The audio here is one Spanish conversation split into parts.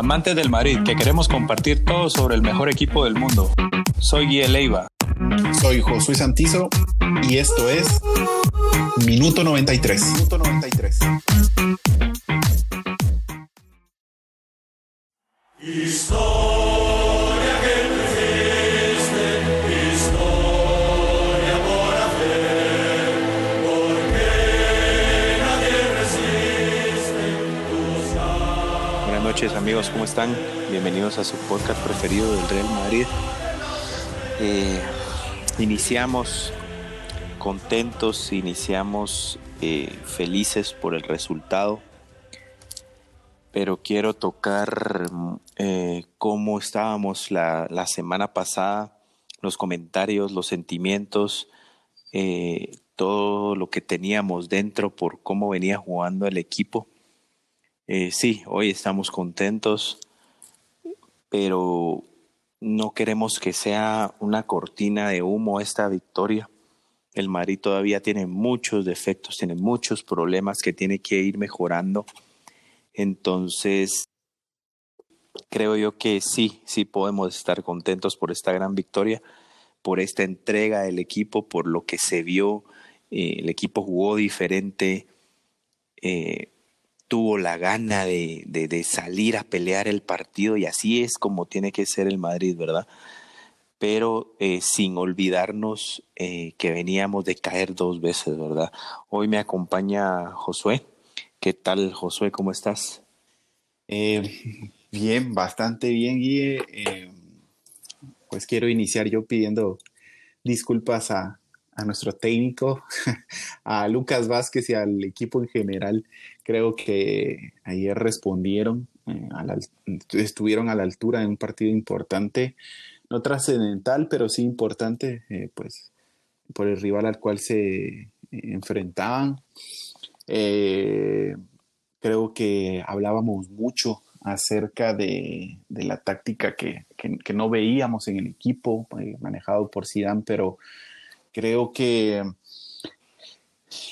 amantes del Madrid, que queremos compartir todo sobre el mejor equipo del mundo. Soy Guille Leiva. Soy Josué Santizo y esto es Minuto 93. Minuto 93. noches amigos, ¿cómo están? Bienvenidos a su podcast preferido del Real Madrid. Eh, iniciamos contentos, iniciamos eh, felices por el resultado, pero quiero tocar eh, cómo estábamos la, la, semana pasada, los comentarios, los sentimientos, todo lo que teníamos dentro por cómo venía jugando el equipo eh, sí, hoy estamos contentos, pero no queremos que sea una cortina de humo esta victoria. El Madrid todavía tiene muchos defectos, tiene muchos problemas que tiene que ir mejorando. Entonces, creo yo que sí, sí podemos estar contentos por esta gran victoria, por esta entrega del equipo, por lo que se vio. Eh, el equipo jugó diferente. Eh, tuvo la gana de, de, salir a pelear el partido y así es como tiene que ser el Madrid, ¿verdad? Pero eh, sin olvidarnos eh, que veníamos de caer dos veces, ¿verdad? Hoy me acompaña Josué. ¿Qué tal, Josué? ¿Cómo estás? Eh, bien, bastante bien, Guille. pues quiero iniciar yo pidiendo disculpas a, a nuestro técnico, a Lucas Vázquez y al equipo en general creo que ayer respondieron, eh, estuvieron a la altura de un partido importante, no trascendental, pero sí importante, eh, pues por el rival al cual se eh, enfrentaban. creo que hablábamos mucho acerca de, la táctica que, que, no veíamos en el equipo manejado por Zidane, pero creo que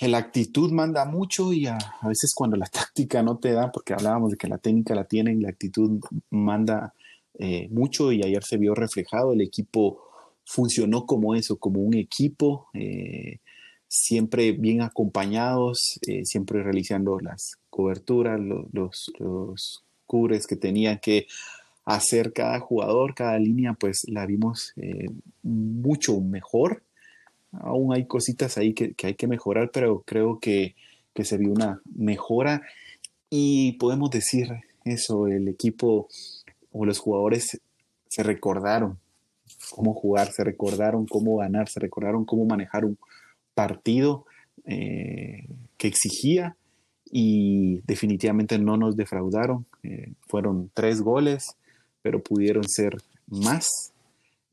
la actitud manda mucho y a, veces cuando la táctica no te da, porque hablábamos de que la técnica la tienen, la actitud manda eh, mucho y ayer se vio reflejado, el equipo funcionó como eso, como un equipo, eh, siempre bien acompañados, eh, siempre realizando las coberturas, los, los, cubres que tenía que hacer cada jugador, cada línea, pues la vimos mucho mejor aún hay cositas ahí que, hay que mejorar, pero creo que, se vio una mejora y podemos decir eso, el equipo o los jugadores se recordaron cómo jugar, se recordaron cómo ganar, se recordaron cómo manejar un partido eh, que exigía y definitivamente no nos defraudaron. Eh, fueron tres goles, pero pudieron ser más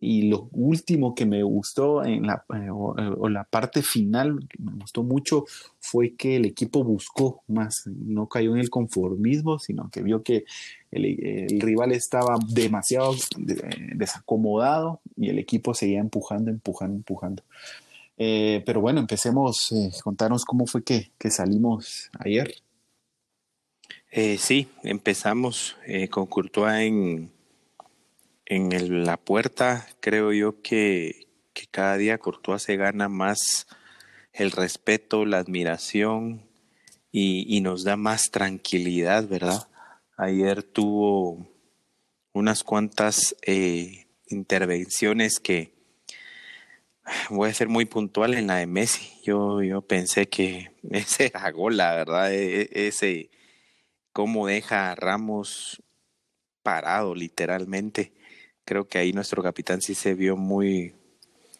y lo último que me gustó en la, eh, o, la parte final, que me gustó mucho, fue que el equipo buscó más, no cayó en el conformismo, sino que vio que el, rival estaba demasiado desacomodado y el equipo seguía empujando, empujando, empujando. Eh, pero bueno, empecemos, eh, contarnos cómo fue que, que salimos ayer. sí, empezamos con Courtois en, en la puerta creo yo que, cada día Courtois se gana más el respeto, la admiración y, nos da más tranquilidad, ¿verdad? Ayer tuvo unas cuantas eh, intervenciones que voy a ser muy puntual en la de Messi. Yo, yo pensé que ese era gol, la verdad, e, e, ese cómo deja a Ramos parado literalmente creo que ahí nuestro capitán sí se vio muy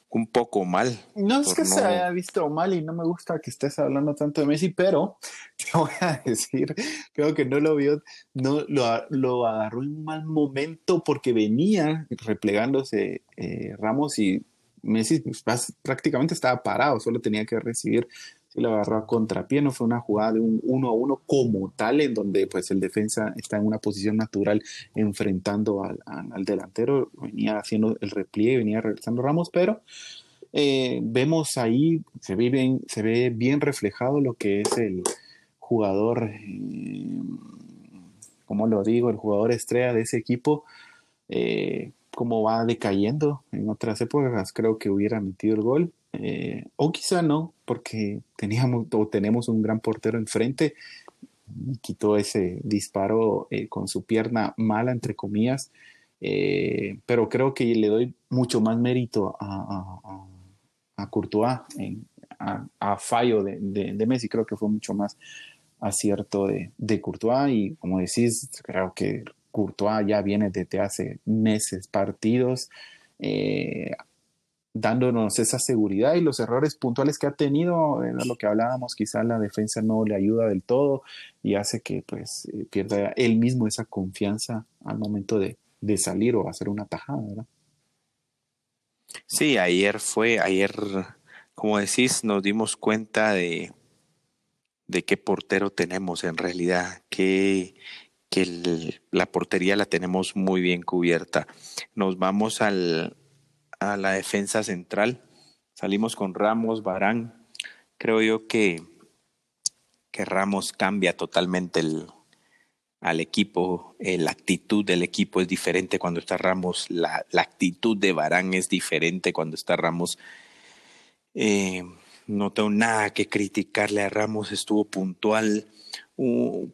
un poco mal. No es que se haya visto mal y no me gusta que estés hablando tanto de Messi, pero te voy a decir, creo que no lo vio, no lo, lo agarró en un mal momento porque venía replegándose eh, Ramos y Messi pues, prácticamente estaba parado, solo tenía que recibir y lo agarró a contrapié, no fue una jugada de un uno a uno como tal, en donde pues el defensa está en una posición natural enfrentando al, delantero, venía haciendo el repliegue, venía realizando Ramos, pero eh, vemos ahí, se ve, bien, se ve bien reflejado lo que es el jugador, eh, como lo digo, el jugador estrella de ese equipo, eh, como va decayendo. En otras épocas creo que hubiera metido el gol. Eh, o quizá no, porque teníamos o tenemos un gran portero enfrente. Quitó ese disparo eh, con su pierna mala, entre comillas. pero creo que le doy mucho más mérito a, a, Courtois, a, fallo de, de Messi. Creo que fue mucho más acierto de, de Courtois y como decís, creo que Courtois ya viene desde hace meses partidos eh, dándonos esa seguridad y los errores puntuales que ha tenido, lo que hablábamos, quizá la defensa no le ayuda del todo y hace que pues eh, pierda él mismo esa confianza al momento de, de salir o hacer una tajada, ¿verdad? Sí, ayer fue, ayer, como decís, nos dimos cuenta de, de qué portero tenemos en realidad, que, que la portería la tenemos muy bien cubierta. Nos vamos al, la defensa central, salimos con Ramos, Barán. Creo yo que, que Ramos cambia totalmente al equipo, eh, la actitud del equipo es diferente cuando está Ramos, la, la actitud de Barán es diferente cuando está Ramos. Eh, no tengo nada que criticarle a Ramos, estuvo puntual.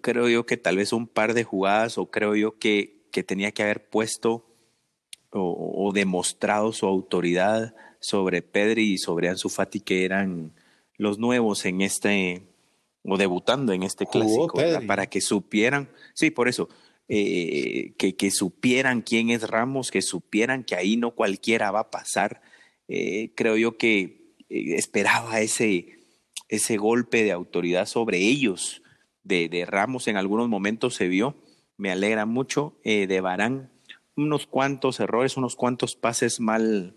creo yo que tal vez un par de jugadas o creo yo que, que tenía que haber puesto o, demostrado su autoridad sobre Pedri y sobre Ansu Fati que eran los nuevos en este o debutando en este clásico para que supieran, sí, por eso, eh, que, que, supieran quién es Ramos, que supieran que ahí no cualquiera va a pasar. Eh, creo yo que eh, esperaba ese, ese golpe de autoridad sobre ellos. De, Ramos en algunos momentos se vio, me alegra mucho. De Barán, unos cuantos errores, unos cuantos pases mal,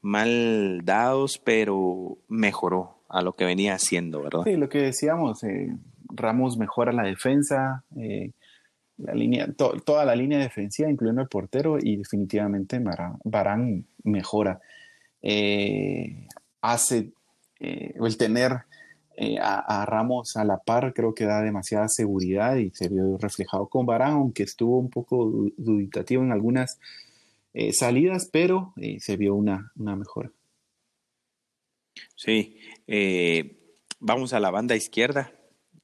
mal dados, pero mejoró a lo que venía haciendo, ¿verdad? Sí, lo que decíamos, eh, Ramos mejora la defensa, la línea, toda la línea defensiva, incluyendo el portero, y definitivamente Barán mejora hace eh, el tener eh, a, Ramos a la par creo que da demasiada seguridad y se vio reflejado con Barán, aunque estuvo un poco duditativo en algunas eh, salidas, pero se vio una, una mejora. Sí, vamos a la banda izquierda,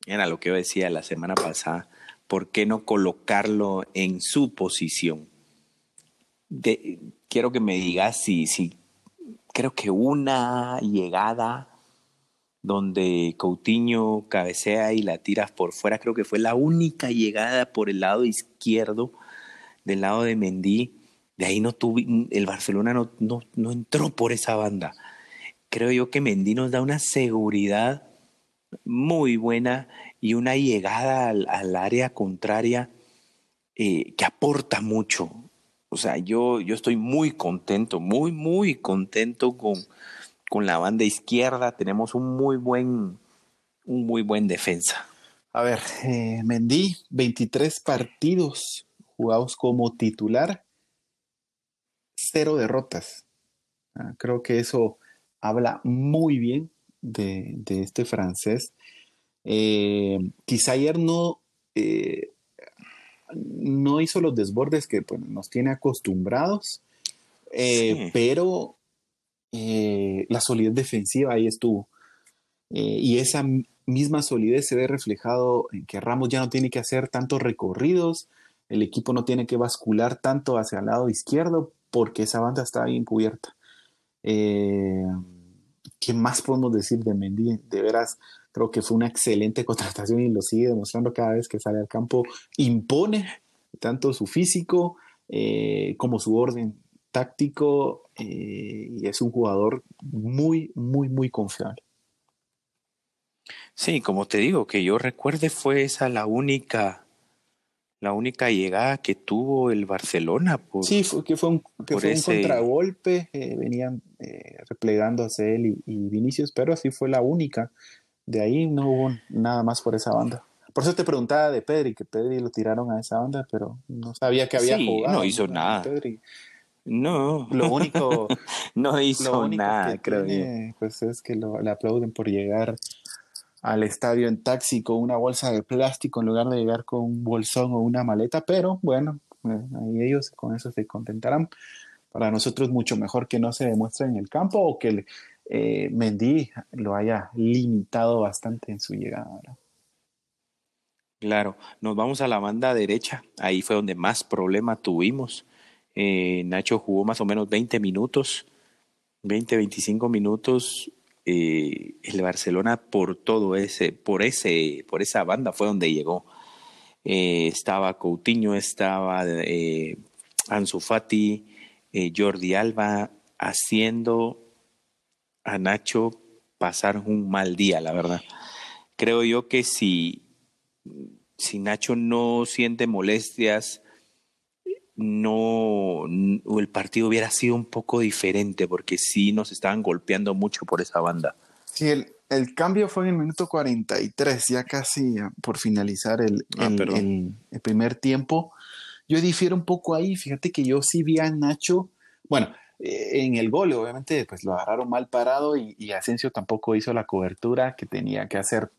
era lo que yo decía la semana pasada, ¿por qué no colocarlo en su posición? quiero que me digas si, si creo que una llegada donde Coutinho cabecea y la tira por fuera, creo que fue la única llegada por el lado izquierdo del lado de Mendy. De ahí no tuve, el Barcelona no, no, entró por esa banda. Creo yo que Mendy nos da una seguridad muy buena y una llegada al, área contraria eh, que aporta mucho. O sea, yo, yo estoy muy contento, muy, muy contento con, con la banda izquierda. Tenemos un muy buen, un muy buen defensa. A ver, eh, Mendy, 23 partidos jugados como titular, cero derrotas. Ah, creo que eso habla muy bien de, este francés. Eh, quizá ayer no eh, no hizo los desbordes que pues, nos tiene acostumbrados, pero eh, la solidez defensiva ahí estuvo. Eh, y esa misma solidez se ve reflejado en que Ramos ya no tiene que hacer tantos recorridos, el equipo no tiene que bascular tanto hacia el lado izquierdo porque esa banda está bien cubierta. ¿Qué más podemos decir de Mendy? De veras, Creo que fue una excelente contratación y lo sigue demostrando cada vez que sale al campo. Impone tanto su físico eh, como su orden táctico eh, y es un jugador muy, muy, muy confiable. Sí, como te digo, que yo recuerde fue esa la única la única llegada que tuvo el Barcelona. sí, fue, que fue un, contragolpe, eh, venían replegándose él y, y, Vinicius, pero sí fue la única de ahí no hubo nada más por esa banda. Por eso te preguntaba de Pedri, que Pedri lo tiraron a esa banda, pero no sabía que había jugado. No hizo nada. No. Lo único. no hizo nada, creo Pues es que lo, le aplauden por llegar al estadio en taxi con una bolsa de plástico en lugar de llegar con un bolsón o una maleta, pero bueno, eh, ahí ellos con eso se contentarán. Para nosotros mucho mejor que no se demuestre en el campo o que eh, Mendy lo haya limitado bastante en su llegada. Claro, nos vamos a la banda derecha, ahí fue donde más problema tuvimos. Eh, Nacho jugó más o menos 20 minutos, 20, 25 minutos. Eh, el Barcelona por todo ese, por ese, por esa banda fue donde llegó. Eh, estaba Coutinho, estaba Ansu Fati, Jordi Alba haciendo a Nacho pasar un mal día, la verdad. Creo yo que si si Nacho no siente molestias, no el partido hubiera sido un poco diferente porque sí nos estaban golpeando mucho por esa banda. Sí, el, el cambio fue en el minuto 43, ya casi por finalizar el, ah, el, el, primer tiempo. Yo difiero un poco ahí, fíjate que yo sí vi a Nacho, bueno, eh, en el gol obviamente pues lo agarraron mal parado y, y Asensio tampoco hizo la cobertura que tenía que hacer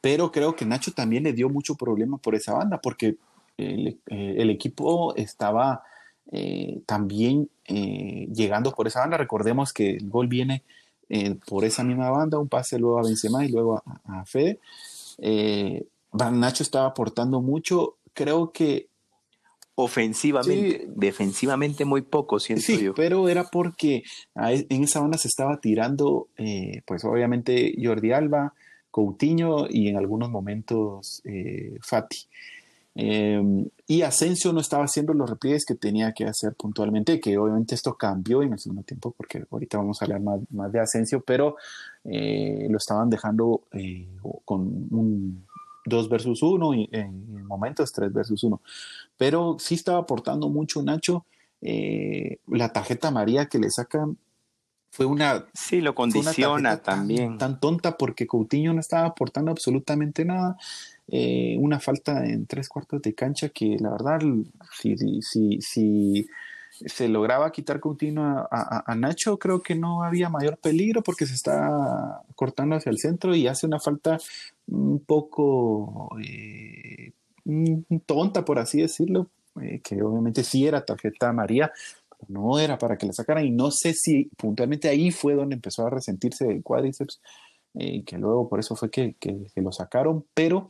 pero creo que Nacho también le dio mucho problema por esa banda, porque el, eh, equipo estaba eh, también eh, llegando por esa banda. Recordemos que el gol viene por esa misma banda, un pase luego a Benzema y luego a, Fede. Nacho estaba aportando mucho. Creo que ofensivamente, defensivamente muy poco, siento sí, Pero era porque e, en esa banda se estaba tirando, pues obviamente Jordi Alba, Coutinho y en algunos momentos eh, Fati. Em, y Asensio no estaba haciendo los repliegues que tenía que hacer puntualmente, que obviamente esto cambió en el segundo tiempo, porque ahorita vamos a hablar más, de Asensio, pero eh, lo estaban dejando eh, con un 2 versus 1 y en, momentos 3 versus 1. Pero sí estaba aportando mucho Nacho. la tarjeta María que le sacan fue una. Sí, lo condiciona también. Tan, tonta porque Coutinho no estaba aportando absolutamente nada. Eh, una falta en tres cuartos de cancha que la verdad, si, si, si se lograba quitar Coutinho a, Nacho, creo que no había mayor peligro porque se está cortando hacia el centro y hace una falta un poco eh, tonta, por así decirlo, eh, que obviamente sí era tarjeta María, no era para que la sacaran y no sé si puntualmente ahí fue donde empezó a resentirse el cuádriceps, eh, que luego por eso fue que, lo sacaron, pero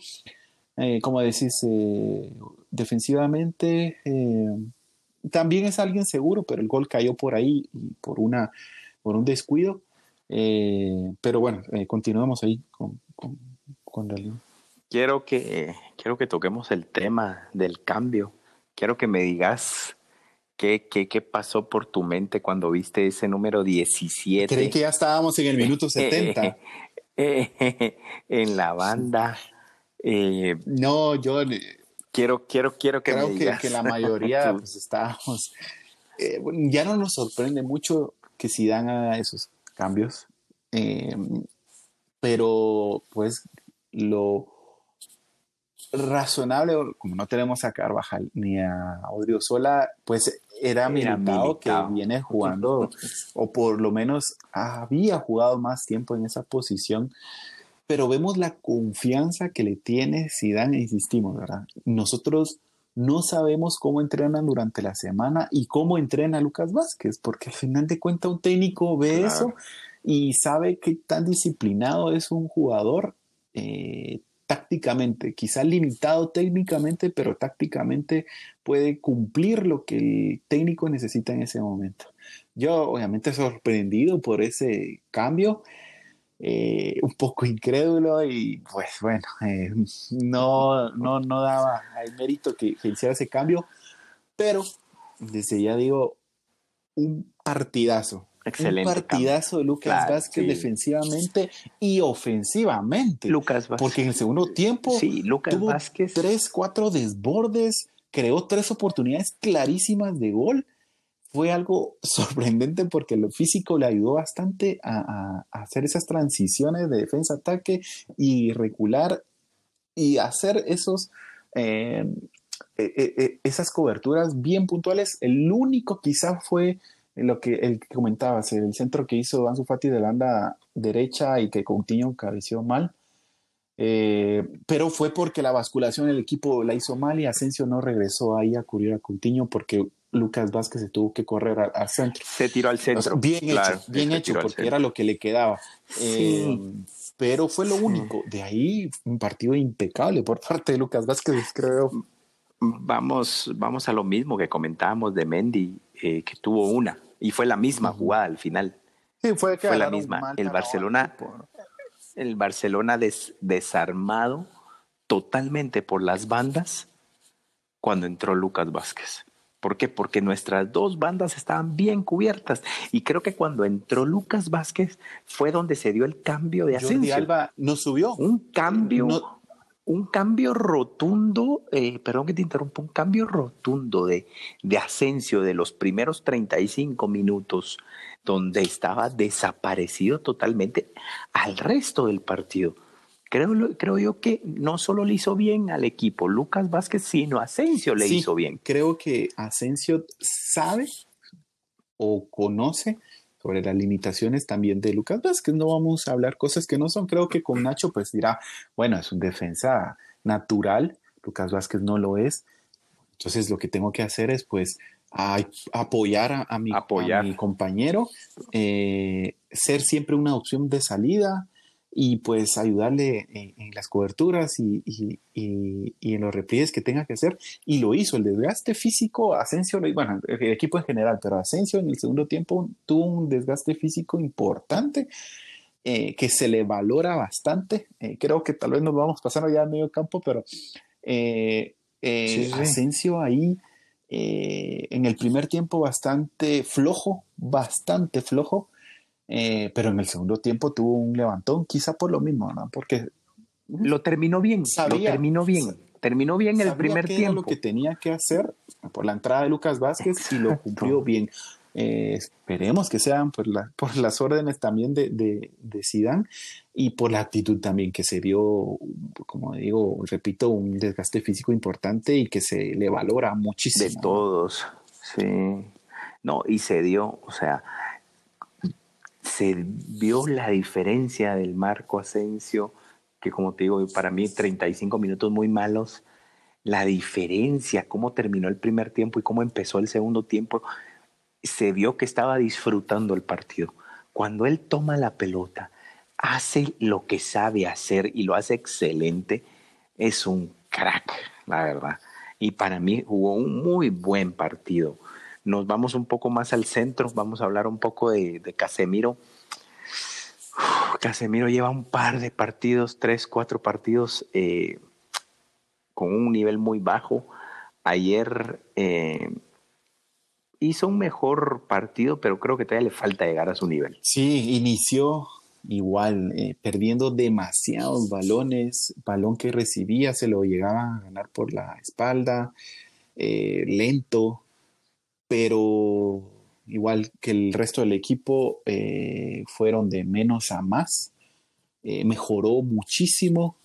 eh, como decís, eh, defensivamente también es alguien seguro, pero el gol cayó por ahí y por, una, por un descuido, pero bueno, continuamos ahí con, con, Quiero que, quiero que toquemos el tema del cambio. Quiero que me digas ¿Qué, qué, qué pasó por tu mente cuando viste ese número 17? Creí que ya estábamos en el minuto 70. en la banda. Eh, no, yo quiero, quiero, quiero que creo me que, que, la mayoría pues estábamos. Eh, ya no nos sorprende mucho que si dan a esos cambios, eh, pero pues lo razonable, como no tenemos a Carvajal ni a Sola, pues era Militao que viene jugando, o por lo menos había jugado más tiempo en esa posición, pero vemos la confianza que le tiene Zidane, insistimos, ¿verdad? Nosotros no sabemos cómo entrenan durante la semana y cómo entrena Lucas Vázquez, porque al final de cuentas un técnico ve eso y sabe qué tan disciplinado es un jugador. Eh, tácticamente, quizá limitado técnicamente, pero tácticamente puede cumplir lo que el técnico necesita en ese momento. Yo obviamente sorprendido por ese cambio, eh, un poco incrédulo y pues bueno, eh, no, no, no daba el mérito que, que hiciera ese cambio, pero desde ya digo, un partidazo, Excelente. Un partidazo de Lucas Vázquez defensivamente y ofensivamente. Lucas Vázquez. Porque en el segundo tiempo sí, Lucas tuvo Vázquez. tres, cuatro desbordes, creó tres oportunidades clarísimas de gol. Fue algo sorprendente porque lo físico le ayudó bastante a, hacer esas transiciones de defensa-ataque y recular y hacer esos eh, eh, eh, esas coberturas bien puntuales. El único quizá fue lo que, el que comentabas, el centro que hizo Ansu Fati de la banda derecha y que Coutinho cabeció mal. Eh, pero fue porque la basculación del equipo la hizo mal y Asensio no regresó ahí a cubrir a Coutinho porque Lucas Vázquez se tuvo que correr al, centro. Se tiró al centro. bien hecho, bien hecho, porque era lo que le quedaba. Eh, pero fue lo único. De ahí un partido impecable por parte de Lucas Vázquez, creo. Vamos, vamos a lo mismo que comentábamos de Mendy, eh, que tuvo una, y fue la misma jugada al final. Sí, fue, fue la misma. El Barcelona, el Barcelona desarmado totalmente por las bandas cuando entró Lucas Vázquez. ¿Por qué? Porque nuestras dos bandas estaban bien cubiertas. Y creo que cuando entró Lucas Vázquez fue donde se dio el cambio de ascenso. Alba no subió. Un cambio, un cambio rotundo, eh, perdón que te interrumpa, un cambio rotundo de, de Asensio de los primeros 35 minutos, donde estaba desaparecido totalmente al resto del partido. Creo, creo yo que no solo le hizo bien al equipo Lucas Vázquez, sino Asensio le hizo bien. Creo que Asensio sabe o conoce sobre las limitaciones también de Lucas Vázquez. No vamos a hablar cosas que no son. Creo que con Nacho pues dirá, bueno, es un defensa natural. Lucas Vázquez no lo es. Entonces lo que tengo que hacer es pues apoyar a, mi, compañero, eh, ser siempre una opción de salida, y pues ayudarle en, las coberturas y, en los repliegues que tenga que hacer. Y lo hizo. El desgaste físico, Asensio, bueno, el equipo en general, pero Asensio en el segundo tiempo tuvo un desgaste físico importante. Eh, que se le valora bastante. Eh, creo que tal vez nos vamos pasando ya al medio campo, pero eh, Asensio ahí en el primer tiempo bastante flojo, bastante flojo. Eh, pero en el segundo tiempo tuvo un levantón, quizá por lo mismo, ¿no? Porque lo terminó bien, lo terminó bien, terminó bien el primer tiempo. lo que tenía que hacer por la entrada de Lucas Vázquez y lo cumplió bien. Eh, esperemos que sean por, la, por las órdenes también de, de, de Zidane y por la actitud también que se dio, como digo, repito, un desgaste físico importante y que se le valora muchísimo. De todos, sí. No, y se dio, o sea, se vio la diferencia del Marco Asensio, que como te digo, para mí 35 minutos muy malos, la diferencia, cómo terminó el primer tiempo y cómo empezó el segundo tiempo, se vio que estaba disfrutando el partido. Cuando él toma la pelota, hace lo que sabe hacer y lo hace excelente, es un crack, la verdad. Y para mí jugó un muy buen partido nos vamos un poco más al centro, vamos a hablar un poco de, Casemiro. Casemiro lleva un par de partidos, tres, cuatro partidos eh, con un nivel muy bajo. Ayer eh, hizo un mejor partido, pero creo que todavía le falta llegar a su nivel. Sí, inició igual, eh, perdiendo demasiados balones, balón que recibía se lo llegaba a ganar por la espalda, lento, pero igual que el resto del equipo, eh, fueron de menos a más. Eh, mejoró muchísimo.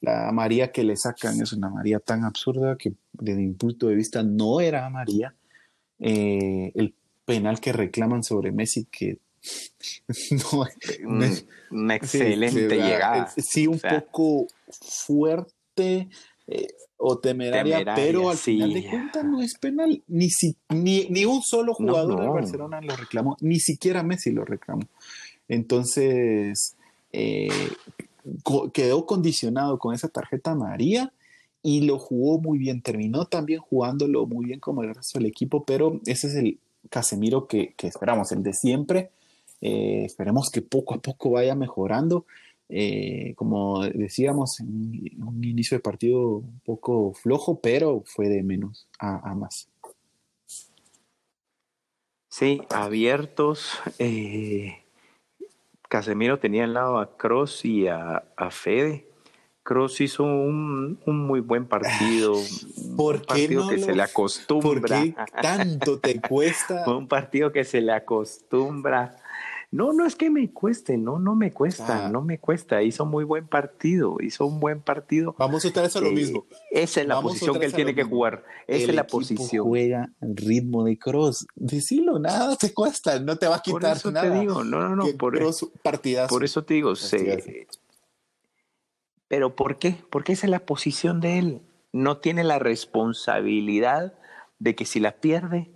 La María que le sacan es una María tan absurda que desde mi punto de vista no era María. Eh, el penal que reclaman sobre Messi que no, es una excelente llegada. Sí, un poco fuerte o temeraria, pero al final de cuentas no es penal. Ni, si, ni, ni un solo jugador de Barcelona lo reclamó, ni siquiera Messi lo reclamó. Entonces, eh, quedó condicionado con esa tarjeta María y lo jugó muy bien. Terminó también jugándolo muy bien como el resto del equipo, pero ese es el Casemiro que, que esperamos, el de siempre. Eh, esperemos que poco a poco vaya mejorando. Eh, como decíamos, un inicio de partido un poco flojo, pero fue de menos a, más. Sí, abiertos. Eh, Casemiro tenía al lado a Cross y a, Fede. Cross hizo un, muy buen partido. ¿Por un partido que se le acostumbra. ¿Por qué tanto te cuesta? un partido que se le acostumbra no, no es que me cueste, no, no me cuesta, no me cuesta. Hizo muy buen partido, hizo un buen partido. Vamos a estar eso lo eh, mismo. Esa es la posición que él tiene que jugar. Esa es la posición. Juega ritmo de cross. Decilo, nada te cuesta, no te va a quitar por eso nada. Te digo, no, no, no. Por, cross, por eso te digo, se, ¿Pero por qué? Porque esa es la posición de él. No tiene la responsabilidad de que si la pierde,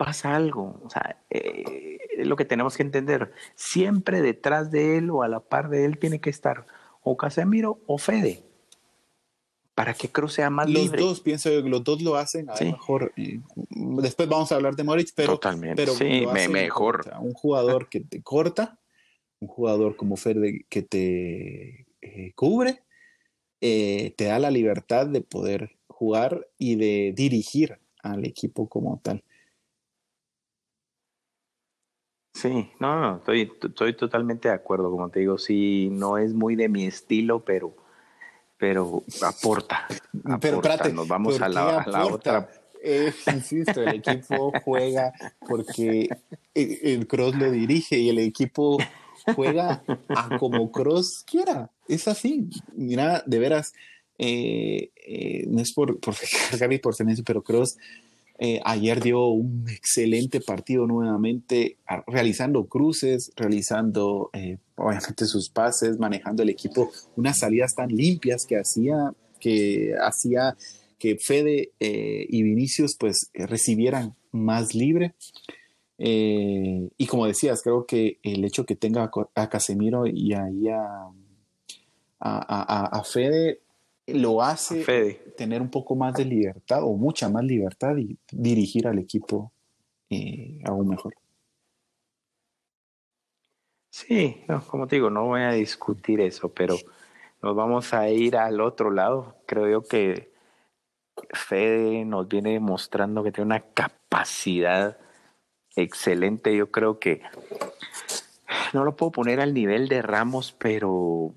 pasa algo. O sea, eh, es lo que tenemos que entender. Siempre detrás de él o a la par de él tiene que estar o Casemiro o Fede para que Cruz sea más los libre. Los dos, pienso que los dos lo hacen a lo mejor. Eh, después vamos a hablar de Moritz, pero, Totalmente. pero sí, mejor. un jugador que te corta, un jugador como Fede que te eh, cubre, eh, te da la libertad de poder jugar y de dirigir al equipo como tal. Sí, no, no, estoy, estoy totalmente de acuerdo, como te digo, sí, no es muy de mi estilo, pero pero aporta. pero espérate, nos vamos a la, otra. Eh, insisto, el equipo juega porque el, Cross lo dirige y el equipo juega a como Cross quiera. Es así. Mira, de veras, eh, eh, no es por, por Gaby por silencio, pero Cross eh, ayer dio un excelente partido nuevamente, realizando cruces, realizando eh, obviamente sus pases, manejando el equipo, unas salidas tan limpias que hacía que hacía que Fede eh, y Vinicius pues recibieran más libre. y como decías, creo que el hecho que tenga a Casemiro y ahí a, a Fede lo hace tener un poco más de libertad o mucha más libertad y dirigir al equipo eh, aún mejor. Sí, como te digo, no voy a discutir eso, pero nos vamos a ir al otro lado. Creo yo que Fede nos viene demostrando que tiene una capacidad excelente. Yo creo que no lo puedo poner al nivel de Ramos, pero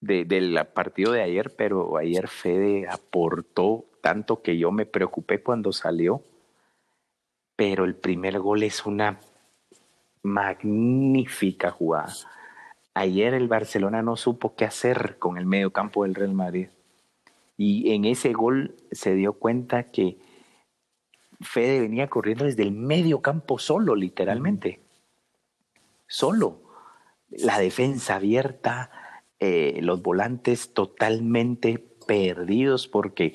del partido de ayer, pero ayer Fede aportó tanto que yo me preocupé cuando salió. Pero el primer gol es una magnífica jugada. Ayer el Barcelona no supo qué hacer con el medio campo del Real Madrid. Y en ese gol se dio cuenta que Fede venía corriendo desde el medio campo solo, literalmente. Solo. La defensa abierta, eh, los volantes totalmente perdidos porque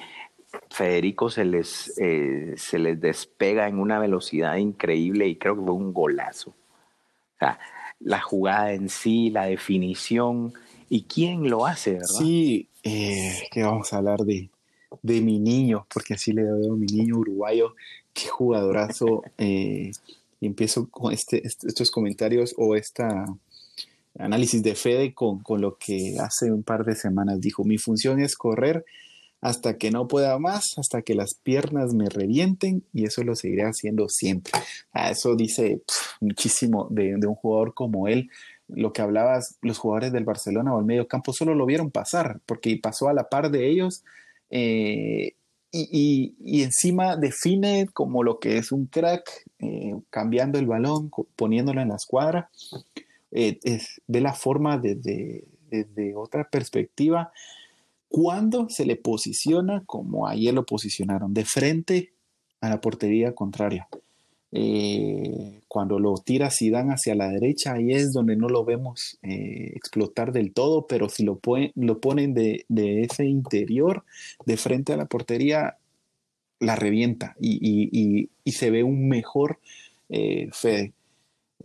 Federico se les, eh, se les despega en una velocidad increíble y creo que fue un golazo. O sea, la jugada en sí, la definición y quién lo hace, ¿verdad? Sí, eh, que vamos a hablar de, de mi niño, porque así le veo a mi niño uruguayo, qué jugadorazo. y empiezo con este, estos comentarios o esta análisis de Fede con, con, lo que hace un par de semanas dijo, mi función es correr hasta que no pueda más, hasta que las piernas me revienten y eso lo seguiré haciendo siempre. Ah, eso dice muchísimo de, de, un jugador como él. Lo que hablabas, los jugadores del Barcelona o el medio campo solo lo vieron pasar porque pasó a la par de ellos. Eh, y, y, y, encima define como lo que es un crack, eh, cambiando el balón, poniéndolo en la escuadra. Eh, es, ve la forma desde, otra perspectiva cuando se le posiciona como ayer lo posicionaron, de frente a la portería contraria. Eh, cuando lo tira Zidane hacia la derecha, ahí es donde no lo vemos eh, explotar del todo, pero si lo, lo ponen de, ese interior, de frente a la portería, la revienta y, se ve un mejor Fede.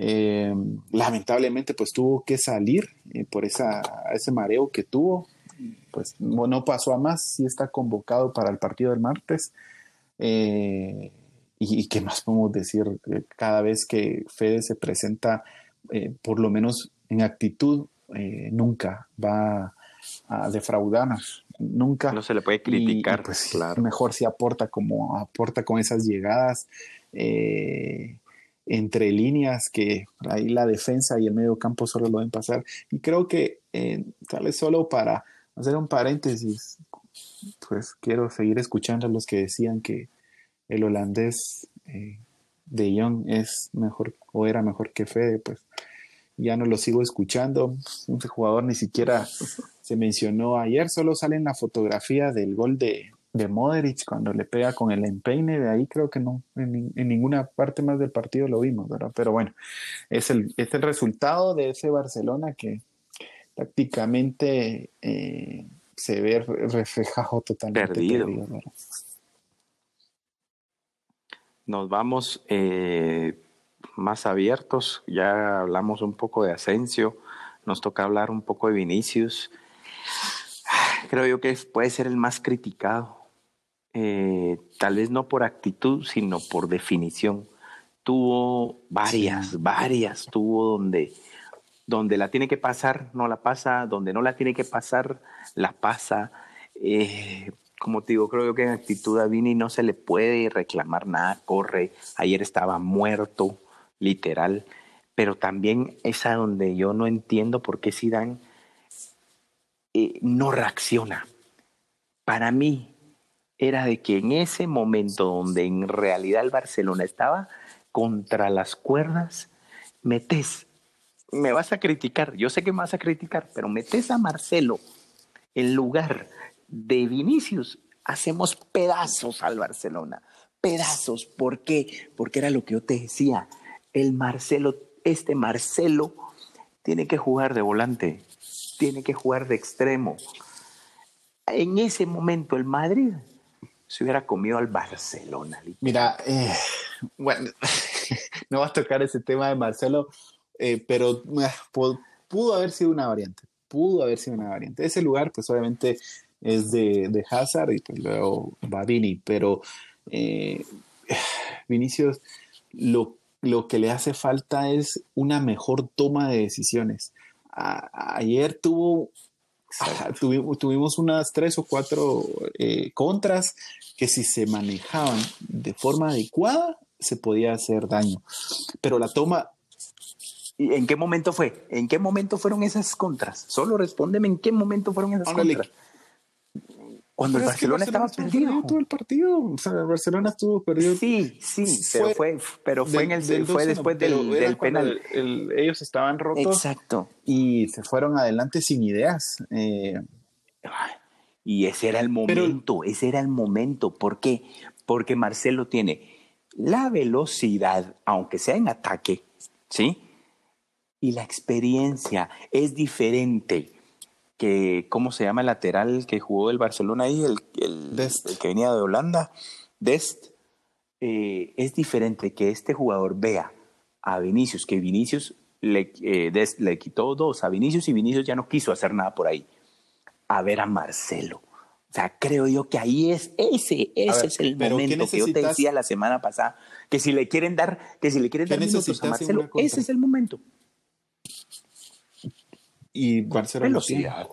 Eh, lamentablemente pues tuvo que salir eh, por esa, ese mareo que tuvo. Pues no pasó a más, sí está convocado para el partido del martes. Eh, y, qué más podemos decir, cada vez que Fede se presenta, por lo menos en actitud, nunca va a defraudarnos, nunca. No se le puede criticar, pues claro. Mejor si aporta como aporta con esas llegadas. Eh, entre líneas que ahí la defensa y el medio campo solo lo ven pasar. Y creo que eh, tal vez solo para hacer un paréntesis, pues quiero seguir escuchando a los que decían que el holandés eh, de Young es mejor o era mejor que Fede, pues ya no lo sigo escuchando. Un jugador ni siquiera se mencionó ayer, solo sale en la fotografía del gol de, de Modric cuando le pega con el empeine, de ahí creo que no, en, ninguna parte más del partido lo vimos, ¿verdad? Pero bueno, es el, es el resultado de ese Barcelona que tácticamente eh, se ve reflejado totalmente perdido. Nos vamos eh, más abiertos, ya hablamos un poco de Asensio, nos toca hablar un poco de Vinicius. Creo yo que puede ser el más criticado, eh, tal vez no por actitud, sino por definición. Tuvo varias, varias, tuvo donde donde la tiene que pasar, no la pasa, donde no la tiene que pasar, la pasa. Eh, como te digo, creo que en actitud a Vini no se le puede reclamar nada, corre, ayer estaba muerto, literal, pero también es a donde yo no entiendo por qué Zidane eh, no reacciona. Para mí era de que en ese momento donde en realidad el Barcelona estaba contra las cuerdas, metes me vas a criticar, yo sé que me vas a criticar, pero metes a Marcelo en lugar de Vinicius, hacemos pedazos al Barcelona, pedazos. ¿Por qué? Porque era lo que yo te decía, el Marcelo, este Marcelo tiene que jugar de volante, tiene que jugar de extremo. En ese momento el Madrid se hubiera comido al Barcelona. Mira, eh, bueno, no vas a tocar ese tema de Marcelo eh, pero pudo haber sido una variante, pudo haber sido una variante. Ese lugar, pues obviamente es de, de Hazard y pues luego va Vini, pero eh, Vinicius lo, lo, que le hace falta es una mejor toma de decisiones. ayer tuvo tuvimos, unas tres o cuatro eh, contras que si se manejaban de forma adecuada se podía hacer daño. Pero la toma, ¿Y en qué momento fue? ¿En qué momento fueron esas contras? Solo respóndeme en qué momento fueron esas contras. Cuando el Barcelona, estaba perdido. todo el partido. O sea, el Barcelona estuvo perdido. Sí, sí, pero fue, pero fue, en el, fue después del, del penal. ellos estaban rotos. Exacto. Y se fueron adelante sin ideas. Eh, y ese era el momento, ese era el momento. ¿Por qué? Porque Marcelo tiene la velocidad, aunque sea en ataque, ¿sí? y la experiencia es diferente que, ¿cómo se llama el lateral que jugó el Barcelona ahí? El, el, que venía de Holanda, Dest. Eh, es diferente que este jugador vea a Vinicius, que Vinicius le, eh, le quitó dos a Vinicius y Vinicius ya no quiso hacer nada por ahí, a ver a Marcelo. O sea, creo yo que ahí es ese, ese es el momento que yo te decía la semana pasada, que si le quieren dar, que si le quieren dar minutos a Marcelo, ese es el momento y Barcelona velocidad.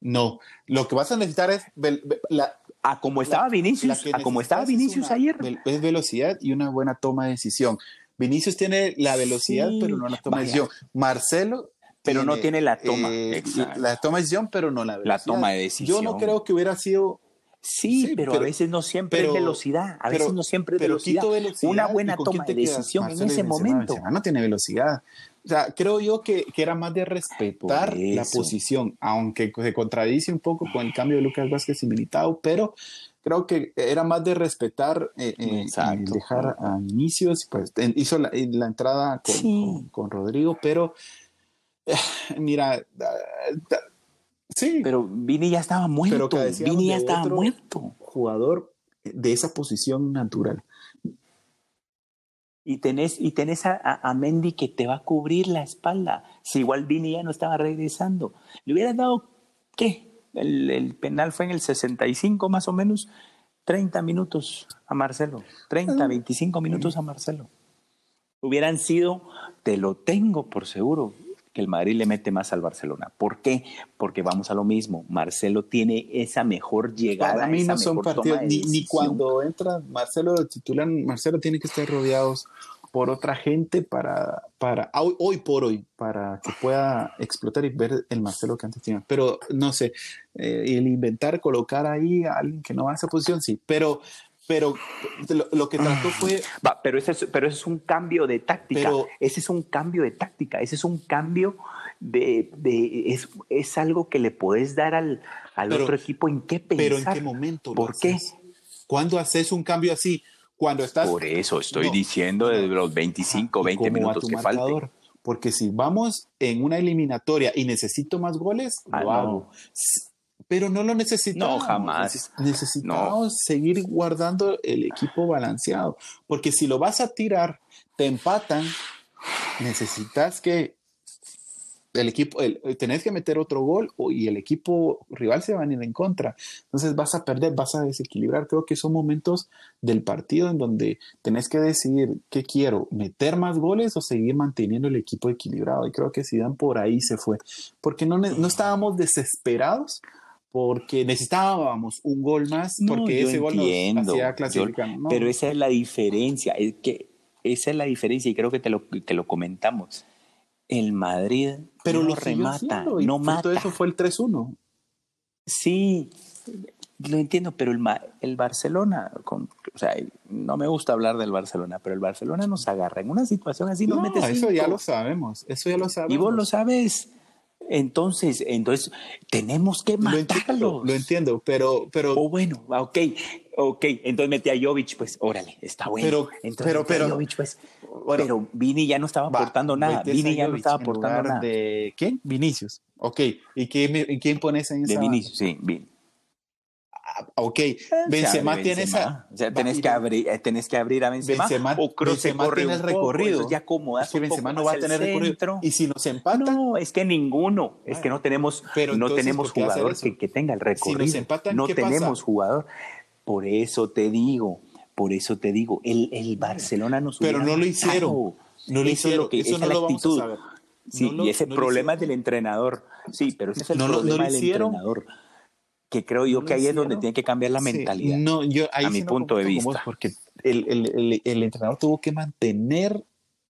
No, lo que vas a necesitar es la, a como estaba Vinicius, a como estaba Vinicius ayer. Es velocidad y una buena toma de decisión. Vinicius tiene la velocidad, pero no la toma de decisión. Marcelo pero no tiene la toma. Eh, la toma de decisión, pero no la velocidad. La toma de decisión. Yo no creo que hubiera sido. Sí, pero, a veces no siempre es velocidad. A veces no siempre es velocidad. Una buena toma de decisión en ese momento. No tiene velocidad. O sea, creo yo que, que era más de respetar la posición, aunque se contradice un poco con el cambio de Lucas Vázquez y Militao, pero creo que era más de respetar eh, eh y dejar a inicios, pues hizo la, la entrada con, con, Rodrigo, pero mira, sí. Pero Vini ya estaba muerto, Vini ya estaba muerto. Jugador de esa posición natural y tenés, y tenés a, a, Mendy que te va a cubrir la espalda. Si igual Vini ya no estaba regresando. Le hubieras dado, ¿qué? El, el, penal fue en el 65 más o menos, 30 minutos a Marcelo. 30, 25 minutos a Marcelo. Hubieran sido, te lo tengo por seguro, que el Madrid le mete más al Barcelona. ¿Por qué? Porque vamos a lo mismo. Marcelo tiene esa mejor llegada. Para mí no son partidos, ni, ni, cuando entra Marcelo titulan, Marcelo tiene que estar rodeados por otra gente para, para hoy, por hoy, para que pueda explotar y ver el Marcelo que antes tenía. Pero no sé, eh, el inventar, colocar ahí a alguien que no va a esa posición, sí, pero pero lo, que trató ah. fue... Va, pero, ese es, pero ese es un cambio de táctica, ese es un cambio de táctica, ese es un cambio de... de es, es, algo que le puedes dar al, al otro equipo en qué pensar. Pero en qué momento. ¿Por qué? ¿Cuándo haces un cambio así? Cuando estás... Por eso estoy diciendo desde los 25, 20 minutos que faltan. porque si vamos en una eliminatoria y necesito más goles, Ah, lo no. hago. Pero no lo necesitamos. No, jamás. Necesitamos seguir guardando el equipo balanceado, porque si lo vas a tirar, te empatan, necesitas que el equipo, el- tenés que meter otro gol y el equipo rival se va a ir en contra. Entonces vas a perder, vas a desequilibrar. Creo que son momentos del partido en donde tenés que decidir qué quiero, meter más goles o seguir manteniendo el equipo equilibrado. Y creo que Zidane por ahí se fue, porque no, no estábamos desesperados. Porque necesitábamos un gol más, No, porque ese gol entiendo, nos hacía yo- clasificar. No. Pero esa es la diferencia, es que esa es la diferencia y creo que te lo, te lo comentamos. El Madrid pero no lo remata, no mata. eso fue el 3-1. Sí, lo entiendo, pero el, el Barcelona, con, o sea, no me gusta hablar del Barcelona, pero el Barcelona nos agarra en una situación así, nos No, mete eso ya lo sabemos. Eso ya lo sabemos. Y vos lo sabes. Entonces, entonces tenemos que Lo entiendo, matarlos. lo entiendo, pero, pero, O bueno, ok, ok. Entonces metí a Jovic, pues órale, está bueno. Pero- Entonces pero- pero- Jovic, pues. bueno, pero Vini ya no estaba aportando nada. Vini ya no estaba aportando nada. ¿De quién? Vinicius. Ok. ¿Y quién, y quién pones en esa? De? Vinicius, sí, Vini. Ah, Ok. Sea, Benzema tiene esa. O sea, va, tenés que, abrir, eh, tenés que abrir a Benzema. Benzema- o Benzema tiene el recorrido. ya acomodas Es que Benzema no va a tener recorrido. Y si nos empatan, No, es que ninguno. Es que no tenemos, Pero no entonces, tenemos ¿por qué hacer jugador que, que tenga el recorrido. nos empatan, no ¿qué pasa? tenemos jugador. Por eso te digo, por eso te digo, el, el Barcelona nos pero no lo hicieron. No lo hicieron. lo que Eso no vamos a actitud. saber. Sí, No lo- y ese no problema es del entrenador. Sí, pero ese es el No problema del entrenador. Que creo yo No que ahí es donde tiene que cambiar la Sí, mentalidad. no, yo ahí a sí mi no punto de vista. porque el, el- el- el entrenador tuvo que mantener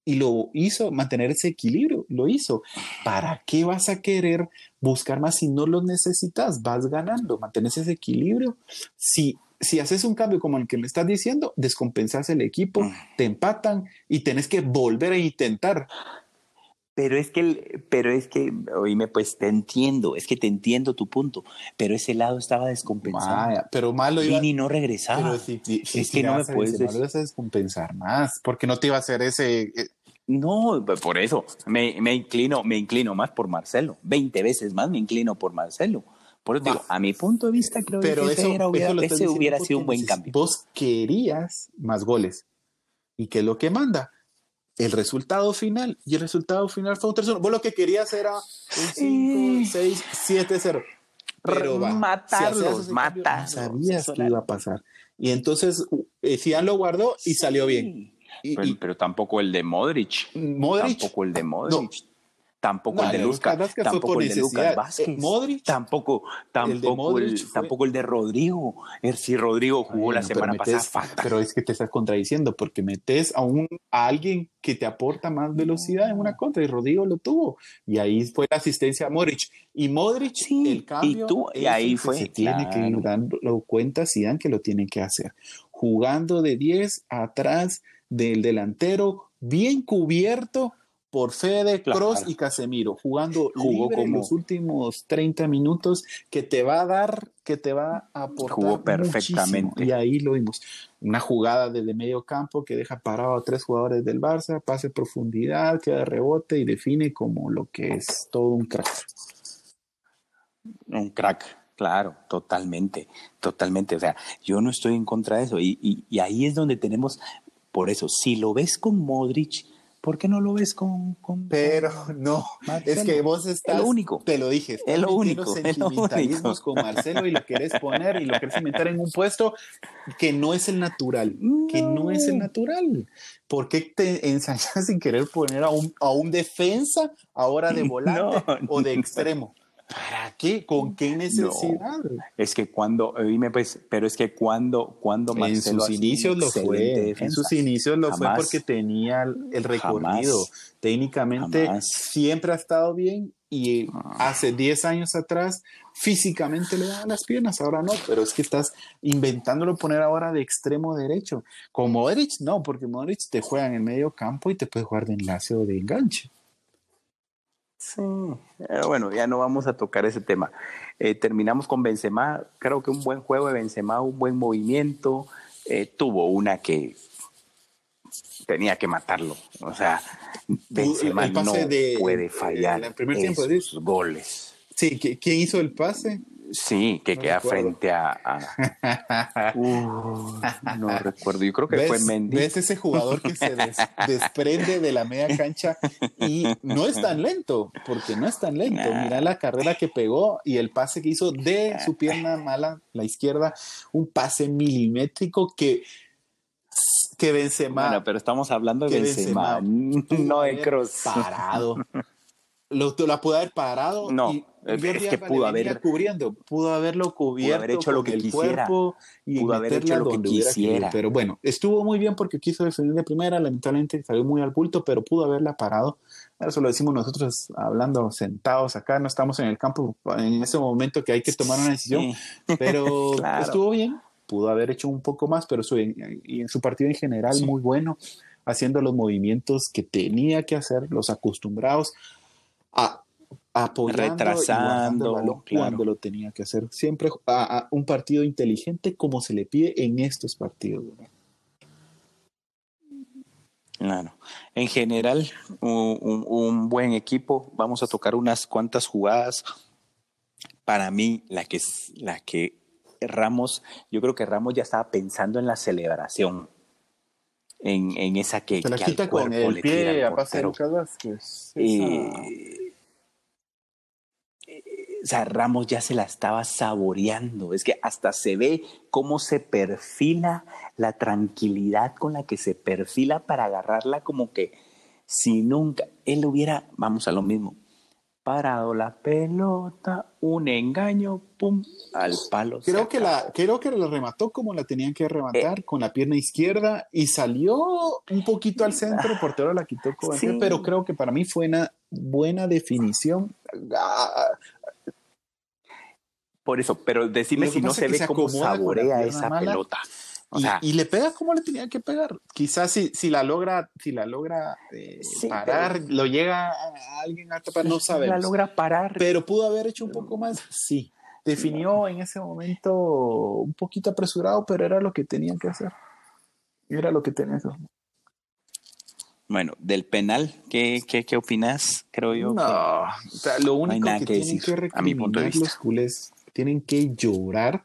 y lo hizo, mantener ese equilibrio, lo hizo. ¿Para qué vas a querer buscar más si no lo necesitas? Vas ganando, mantienes ese equilibrio. Si, si haces un cambio como el que me estás diciendo, descompensas el equipo, Mm. te empatan y tenés que volver a intentar. Pero es que, pero es que, oíme, pues te entiendo, es que te entiendo tu punto, pero ese lado estaba descompensado. Vaya, pero malo iba Vini no regresaba. pero si, si- si es que no me puedes decir- descompensar más, porque no te iba a hacer ese, eh, No, por eso me, me inclino, me inclino más por Marcelo. Veinte veces más me inclino por Marcelo. Por eso digo, a mi punto de vista, creo Pero que eso, ese, era- eso ese hubiera sido un buen cambio. Vos querías más goles. ¿Y qué es lo que manda? El resultado final. Y el resultado final fue un 3-1. Vos lo que querías era un 5, 6, 7-0. Pero va, Matarlos, si matarlos, no sabías que iba a pasar. Y entonces eh, Zidane lo guardó y salió bien. Sí. Y, Pero, y pero tampoco el de Modric. Modric, Tampoco el de Modric. Tampoco No, el de Lucas, Vázquez fue tampoco el de Lucas. Vázquez. Eh, Modric, tampoco, tampoco el, tampoco el de Rodrigo. El si Rodrigo jugó la semana metes- pasada fatal. Pero es que te estás contradiciendo porque metes a, un, a alguien que te aporta más velocidad en una contra y Rodrigo lo tuvo. Y ahí fue la asistencia a Modric. Y Modric, Sí, el cambio. y tú- y ahí fue, Se tiene que ir dando cuenta Zidane que lo tiene que hacer. Jugando de 10 atrás del delantero, bien cubierto por Fede, Claro. Cross y Casemiro, jugando Jugó libre como- los últimos 30 minutos que te va a dar, que te va a aportar Jugó perfectamente. muchísimo. Y ahí lo vimos. Una jugada desde medio campo que deja parado a tres jugadores del Barça, pase profundidad, queda de rebote y define como lo que es todo un crack. Un crack, claro, totalmente, totalmente. O sea, yo no estoy en contra de eso. Y, y- y ahí es donde tenemos, por eso, si lo ves con Modric, ¿por qué no lo ves con... con Pero no, Marcelo? es que vos estás, Es lo único. te lo dije, estás Es lo metiendo único, sentimentalismos único. con Marcelo y lo querés poner y lo querés inventar en un puesto que no es el natural, que no es el natural. ¿Por qué te ensayas sin querer poner a un, a un defensa ahora de volante No, o de extremo? ¿Para qué? ¿Con qué necesidad? Es que cuando, dime pues, pero es que cuando, cuando En Marcelo sus inicios lo fue. En sus inicios lo fue porque tenía el, recorrido. Jamás. Técnicamente Jamás. siempre ha estado bien y Ah. hace 10 años atrás físicamente le daban las piernas, ahora no, pero es que estás inventándolo poner ahora de extremo derecho. Con Modric no, porque Modric te juega en el medio campo y te puede jugar de enlace o de enganche. Sí, pero bueno, ya no vamos a tocar ese tema. Eh, terminamos con Benzema, creo que un buen juego de Benzema, un buen movimiento, eh, tuvo una que tenía que matarlo, o sea, Benzema el pase no de- puede fallar en esos goles. Sí, ¿qui- ¿quién hizo el pase? Sí, que No queda recuerdo. frente a... a- Uh, no recuerdo, yo creo que fue ¿Ves, Mendy. ves ese jugador que se des- desprende de la media cancha y no es tan lento, porque no es tan lento. Mira la carrera que pegó y el pase que hizo de su pierna mala, la izquierda, un pase milimétrico que, que Benzema Bueno, pero estamos hablando de Benzema, Benzema no de Kroos. parado. Lo, la pudo haber parado. No, y es que pudo haber- cubriendo, pudo haberlo cubierto, haber hecho lo que el quisiera. cuerpo y Pudo haber hecho lo que quisiera. Pero bueno, estuvo muy bien porque quiso defender de primera, lamentablemente salió muy al bulto, pero pudo haberla parado. Eso lo decimos nosotros hablando sentados acá, no estamos en el campo en ese momento que hay que tomar una decisión, Sí. pero Claro. estuvo bien, pudo haber hecho un poco más, pero su, y en su partido en general Sí. muy bueno, haciendo los movimientos que tenía que hacer, los acostumbrados a apoyando Retrasando, el balón claro. cuando lo tenía que hacer. Siempre a, a un partido inteligente como se le pide en estos partidos. Claro. En general, un, un- un buen equipo. Vamos a tocar unas cuantas jugadas. Para mí, la que, es- la que Ramos, yo creo que Ramos ya estaba pensando en la celebración. En, en esa que, Se la que al quita con el le tira pie al a pase de portero. Lucas Vázquez. Esa- eh, o sea, Ramos ya se la estaba saboreando. Es que hasta se ve cómo se perfila la tranquilidad con la que se perfila para agarrarla como que si nunca él hubiera, vamos a lo mismo, parado la pelota, un engaño, pum, al palo. Creo que, acabó. la, creo que la remató como la tenían que rematar, con la pierna izquierda, y salió un poquito al centro, el portero la quitó con Sí. pero creo que para mí fue una buena definición. Por eso, pero decime que si no se que ve se cómo la saborea esa mala pelota. O y, sea, y le pega como le tenía que pegar. Quizás si, si la logra, si la logra eh, Sí, parar, lo llega a alguien a tapar, no la sabemos. logra parar. Pero pudo haber hecho un poco más, sí. Definió en ese momento un poquito apresurado, pero era lo que tenían que hacer. Era lo que tenían que hacer. Bueno, del penal, ¿qué, qué, qué opinas? Creo yo. No, o sea, lo único nada que, que tienen que a mi punto de vista. los culés, tienen que llorar,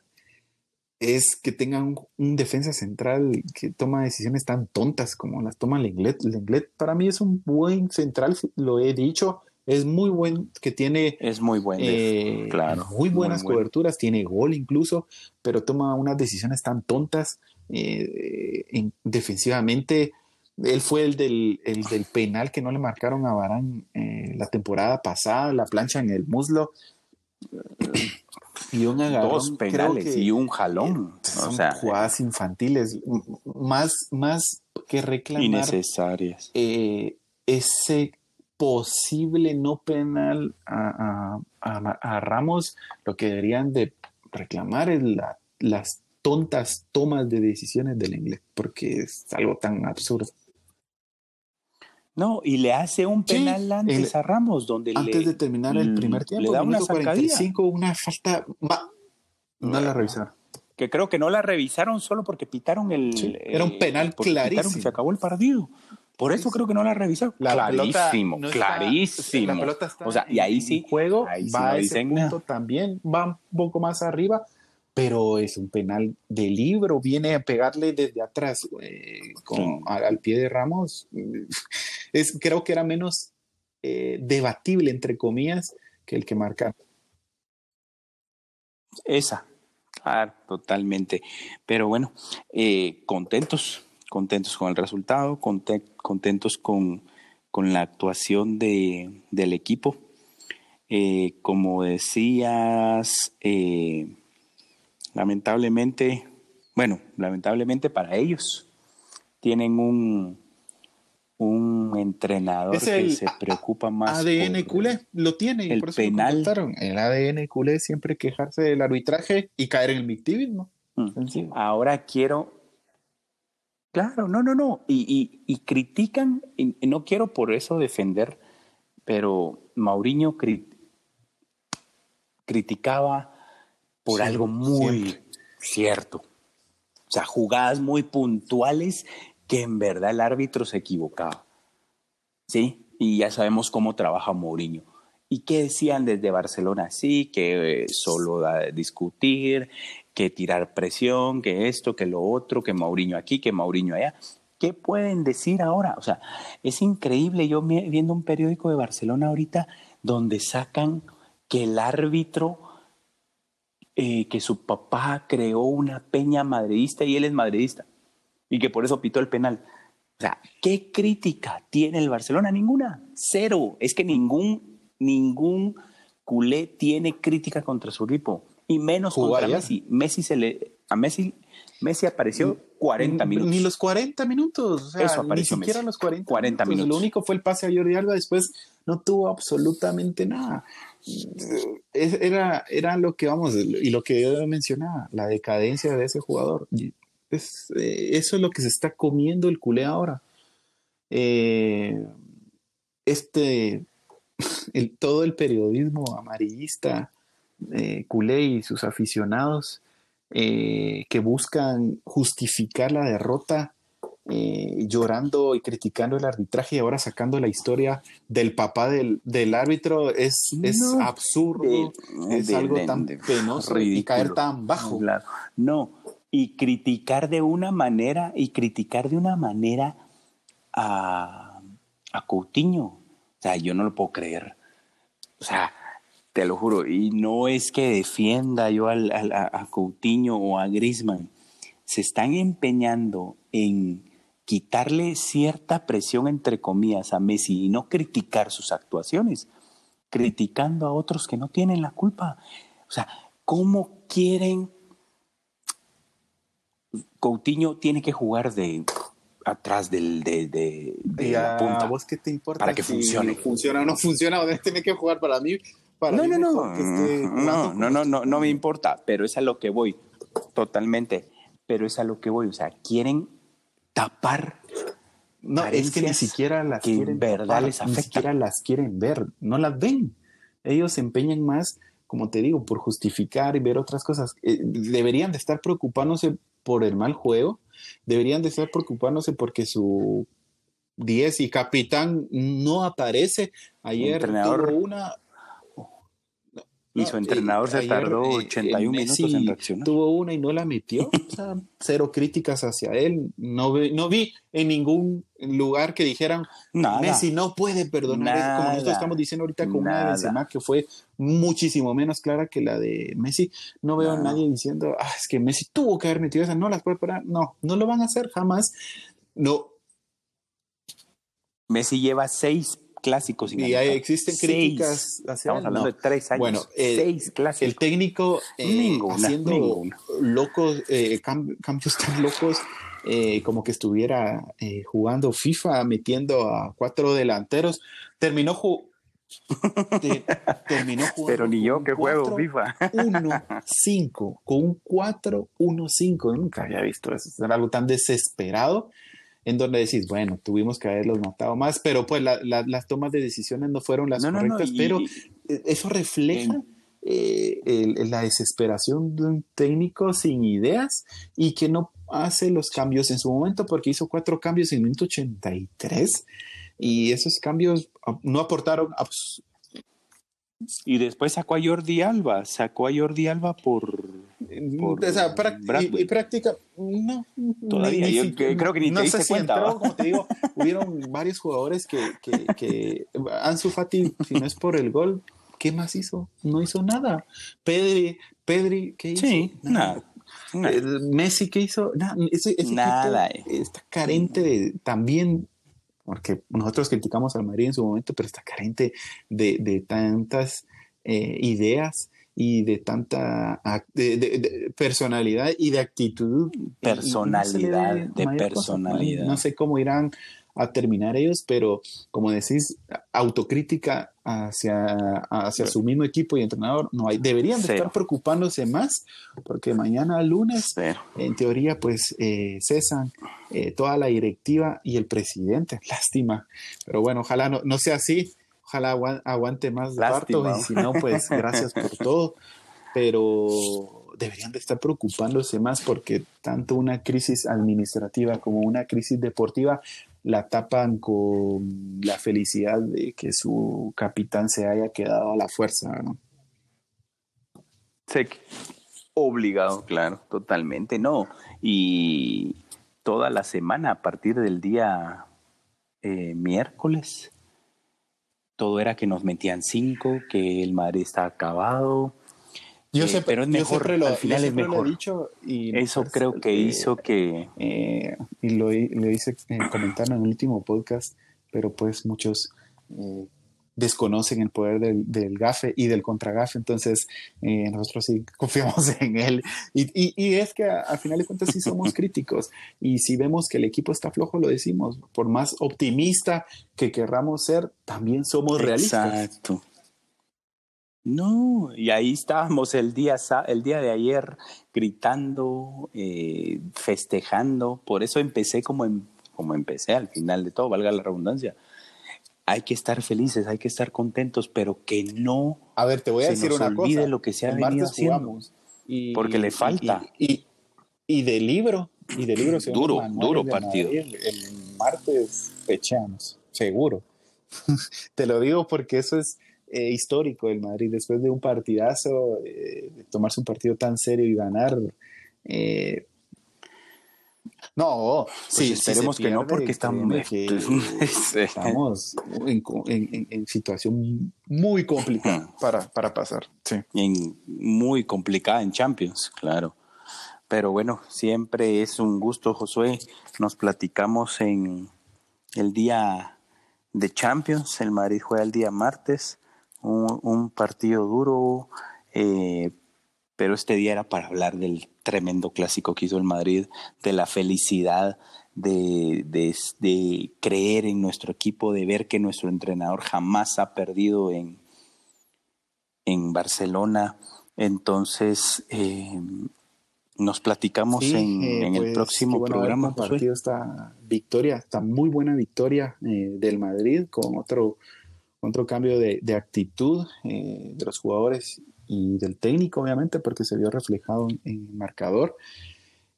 es que tengan un, defensa central que toma decisiones tan tontas como las toma Lenglet. Lenglet para mí es un buen central, lo he dicho, es muy buen, que tiene Es muy bueno. eh, claro, muy buenas muy coberturas, tiene gol incluso, pero toma unas decisiones tan tontas eh, en- defensivamente. Él fue el del, el del penal que no le marcaron a Barán eh, la temporada pasada, la plancha en el muslo. Y un agarrón, Dos penales y un jalón. son o sea, jugadas infantiles, más, más que reclamar innecesarias. eh, ese posible no penal a, a- a- a Ramos, lo que deberían de reclamar es la- las tontas tomas de decisiones del inglés, porque es algo tan absurdo. No, y le hace un Sí, penal antes el- a Ramos, donde Antes le, de terminar el le primer tiempo, da una minuto sacadilla. 45, una falta... no la revisaron. que creo que no la revisaron solo porque pitaron el. Sí, era un penal clarísimo. que se acabó el partido. Por eso creo que no la revisaron. La clarísimo, no está- clarísimo. la pelota está o sea, y ahí en sí. juego, ahí sí va no a ese punto nada. también, va un poco más arriba, pero es un penal de libro, viene a pegarle desde atrás con- Sí. al, al pie de Ramos. Es, creo que era menos eh, debatible, entre comillas, que el que marca. Esa, claro, totalmente. Pero bueno, eh, contentos, contentos con el resultado, conte- contentos con, con la actuación de, del equipo. Eh, como decías, eh, lamentablemente, bueno, lamentablemente para ellos, tienen un, un entrenador Es que se preocupa más. ADN por- culé, lo tiene, y el por eso penal. El ADN culé siempre quejarse del arbitraje y caer en el victimismo. Mm. Ahora quiero. Claro, no, no, no. Y, y- y critican, y y no quiero por eso defender, pero Mauriño cri- criticaba por Sí, algo muy siempre. cierto. O sea, jugadas muy puntuales que en verdad el árbitro se equivocaba. Sí, y ya sabemos cómo trabaja Mourinho. ¿Y qué decían desde Barcelona? Sí, que eh, solo da discutir, que tirar presión, que esto, que lo otro, que Mourinho aquí, que Mourinho allá. ¿Qué pueden decir ahora? O sea, es increíble. Yo viendo un periódico de Barcelona ahorita donde sacan que el árbitro, eh, que su papá creó una peña madridista y él es madridista y que por eso pitó el penal. O sea, ¿qué crítica tiene el Barcelona? Ninguna, cero. Es que ningún, ningún culé tiene crítica contra su equipo y menos contra Messi. Messi se le, a Messi, Messi apareció 40 minutos. Ni los 40 minutos, o sea, ni siquiera los 40, minutos. Lo único fue el pase a Jordi Alba, después no tuvo absolutamente nada. Era, era lo que vamos, y lo que yo mencionaba, la decadencia de ese jugador. Eh, eso es lo que se está comiendo el culé ahora. Eh, este, todo el periodismo amarillista, eh, culé y sus aficionados que buscan justificar la derrota llorando y criticando el arbitraje y ahora sacando la historia del papá del, árbitro es, es absurdo, es algo tan penoso y caer tan bajo. No, y criticar de una manera, y criticar de una manera a, a Coutinho. O sea, yo no lo puedo creer. O sea, te lo juro. Y no es que defienda yo al, a, Coutinho o a Griezmann. Se están empeñando en quitarle cierta presión, entre comillas, a Messi y no criticar sus actuaciones, criticando a otros que no tienen la culpa. O sea, ¿cómo quieren Coutinho tiene que jugar de atrás del, de, de, la punta. ¿Vos qué te importa? Para que funcione. Funciona o no funciona, tiene que jugar para mí. Para no, no, no, no, no, no, no, no me importa, pero es a lo que voy, totalmente, pero es a lo que voy, o sea, quieren tapar no, es que ni siquiera las quieren verdad les afecta. Ni siquiera las quieren ver, no las ven. Ellos se empeñan más, como te digo, por justificar y ver otras cosas. Eh, deberían de estar preocupándose por el mal juego, deberían de estar preocupándose porque su 10 y capitán no aparece. Ayer entrenador, tuvo una... y su entrenador se tardó 81 eh, minutos en reaccionar. Tuvo una y no la metió. cero críticas hacia él. No, vi, no vi en ningún lugar que dijeran Messi no puede perdonar. como nosotros estamos diciendo ahorita con una de Benzema que fue muchísimo menos clara que la de Messi. No veo a nadie diciendo, ah, es que Messi tuvo que haber metido esa, no las puede parar. No, no lo van a hacer jamás. No. Messi lleva seis clásicos. Y ahí existen críticas Estamos hablando de tres años. Bueno, el, seis clásicos. El técnico eh, haciendo locos, eh, cambios tan locos eh, como que estuviera eh, jugando FIFA, metiendo a cuatro delanteros. Terminó, terminó jugando. Pero ni yo que juego FIFA. 1-5, con un 4-1-5. Nunca había visto eso. Era algo tan desesperado en donde decís, bueno, tuvimos que haberlos matado más, pero pues las tomas de decisiones no fueron las correctas, pero eso refleja eh, la desesperación de un técnico sin ideas y que no hace los cambios en su momento porque hizo cuatro cambios en el minuto 83 y esos cambios no aportaron y después sacó a Jordi Alba, sacó a Jordi Alba por, o sea, y, práctica no todavía yo creo que ni te diste cuenta como te digo hubieron varios jugadores que, que, que Ansu Fati si no es por el gol ¿qué más hizo? no hizo nada Pedri Pedri ¿qué hizo? sí nada Messi, ¿qué hizo? ese, Nada. Eh. está carente de, también, porque nosotros criticamos al Madrid en su momento, pero está carente de, tantas eh, ideas y de tanta personalidad y de actitud. Personalidad, de personalidad. no sé cómo irán a terminar ellos, pero como decís, autocrítica hacia, hacia su mismo equipo y entrenador no hay. Deberían de estar preocupándose más porque mañana lunes, en teoría, pues eh, cesan eh, toda la directiva y el presidente. Lástima. Pero bueno, ojalá no, no sea así. Ojalá aguante más parto y si no, pues gracias por todo. Pero deberían de estar preocupándose más porque tanto una crisis administrativa como una crisis deportiva la tapan con la felicidad de que su capitán se haya quedado a la fuerza, ¿no? Sí, obligado, claro, totalmente, no. Y toda la semana, a partir del día eh, miércoles, todo era que nos metían cinco, que el Madrid está acabado. Yo sé, pero es mejor, al final es mejor. dicho y Eso pues, creo que eh, hizo que... Eh, y lo, lo hice comentar en el último podcast, pero pues muchos desconocen el poder del, del gafe y del contragafe, entonces eh, nosotros sí confiamos en él. Y, y, es que al final de cuentas sí somos críticos y si vemos que el equipo está flojo, lo decimos, por más optimista que querramos ser, también somos realistas. Exacto. No, y ahí estábamos el día, el día de ayer gritando, eh, festejando, por eso empecé como, em, como empecé al final de todo, valga la redundancia hay que estar felices, hay que estar contentos, pero que no a ver, te voy a decir una olvide lo que se ha venido haciendo. Y, porque le falta. Y, y, de libro, y de libro duro, duro partido. el, martes fechamos, seguro. te lo digo porque eso es eh, histórico el Madrid. Después de un partidazo, eh, de tomarse un partido tan serio y ganar, eh, no, pues sí, esperemos que no, porque estamos, estamos en, situación muy complicada para, para pasar. Sí. muy complicada en Champions, claro. Pero bueno, siempre es un gusto, Josué. Nos platicamos en el día de Champions. El Madrid juega el día martes. Un, partido duro, eh, pero este día era para hablar del tremendo clásico que hizo el Madrid, de la felicidad de, de, creer en nuestro equipo, de ver que nuestro entrenador jamás ha perdido en, en Barcelona. Entonces, eh, nos platicamos en, eh, el pues, próximo programa. partido esta victoria, esta muy buena victoria eh, del Madrid con otro, otro cambio de, de actitud de los jugadores y del técnico, obviamente, porque se vio reflejado en, el marcador.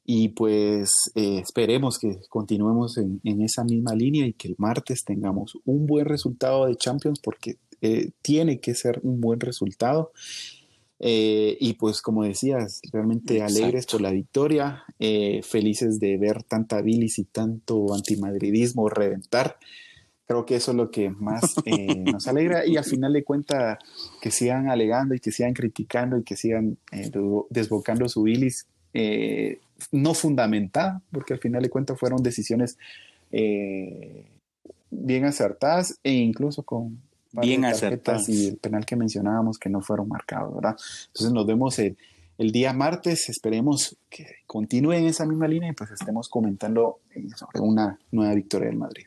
Y pues eh, esperemos que continuemos en, esa misma línea y que el martes tengamos un buen resultado de Champions, porque eh, tiene que ser un buen resultado. Eh, y pues como decías, realmente alegres por la victoria, felices de ver tanta bilis y tanto antimadridismo reventar creo que eso es lo que más eh, nos alegra y al final de cuentas que sigan alegando y que sigan criticando y que sigan eh, desbocando su bilis eh, no fundamentada, porque al final de cuentas fueron decisiones bien acertadas e incluso con bien acertadas y el penal que mencionábamos que no fueron marcados, ¿verdad? Entonces nos vemos el, el día martes, esperemos que continúe en esa misma línea y pues estemos comentando sobre una nueva victoria del Madrid.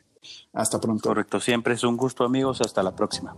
Hasta pronto. Correcto, siempre es un gusto amigos, hasta la próxima.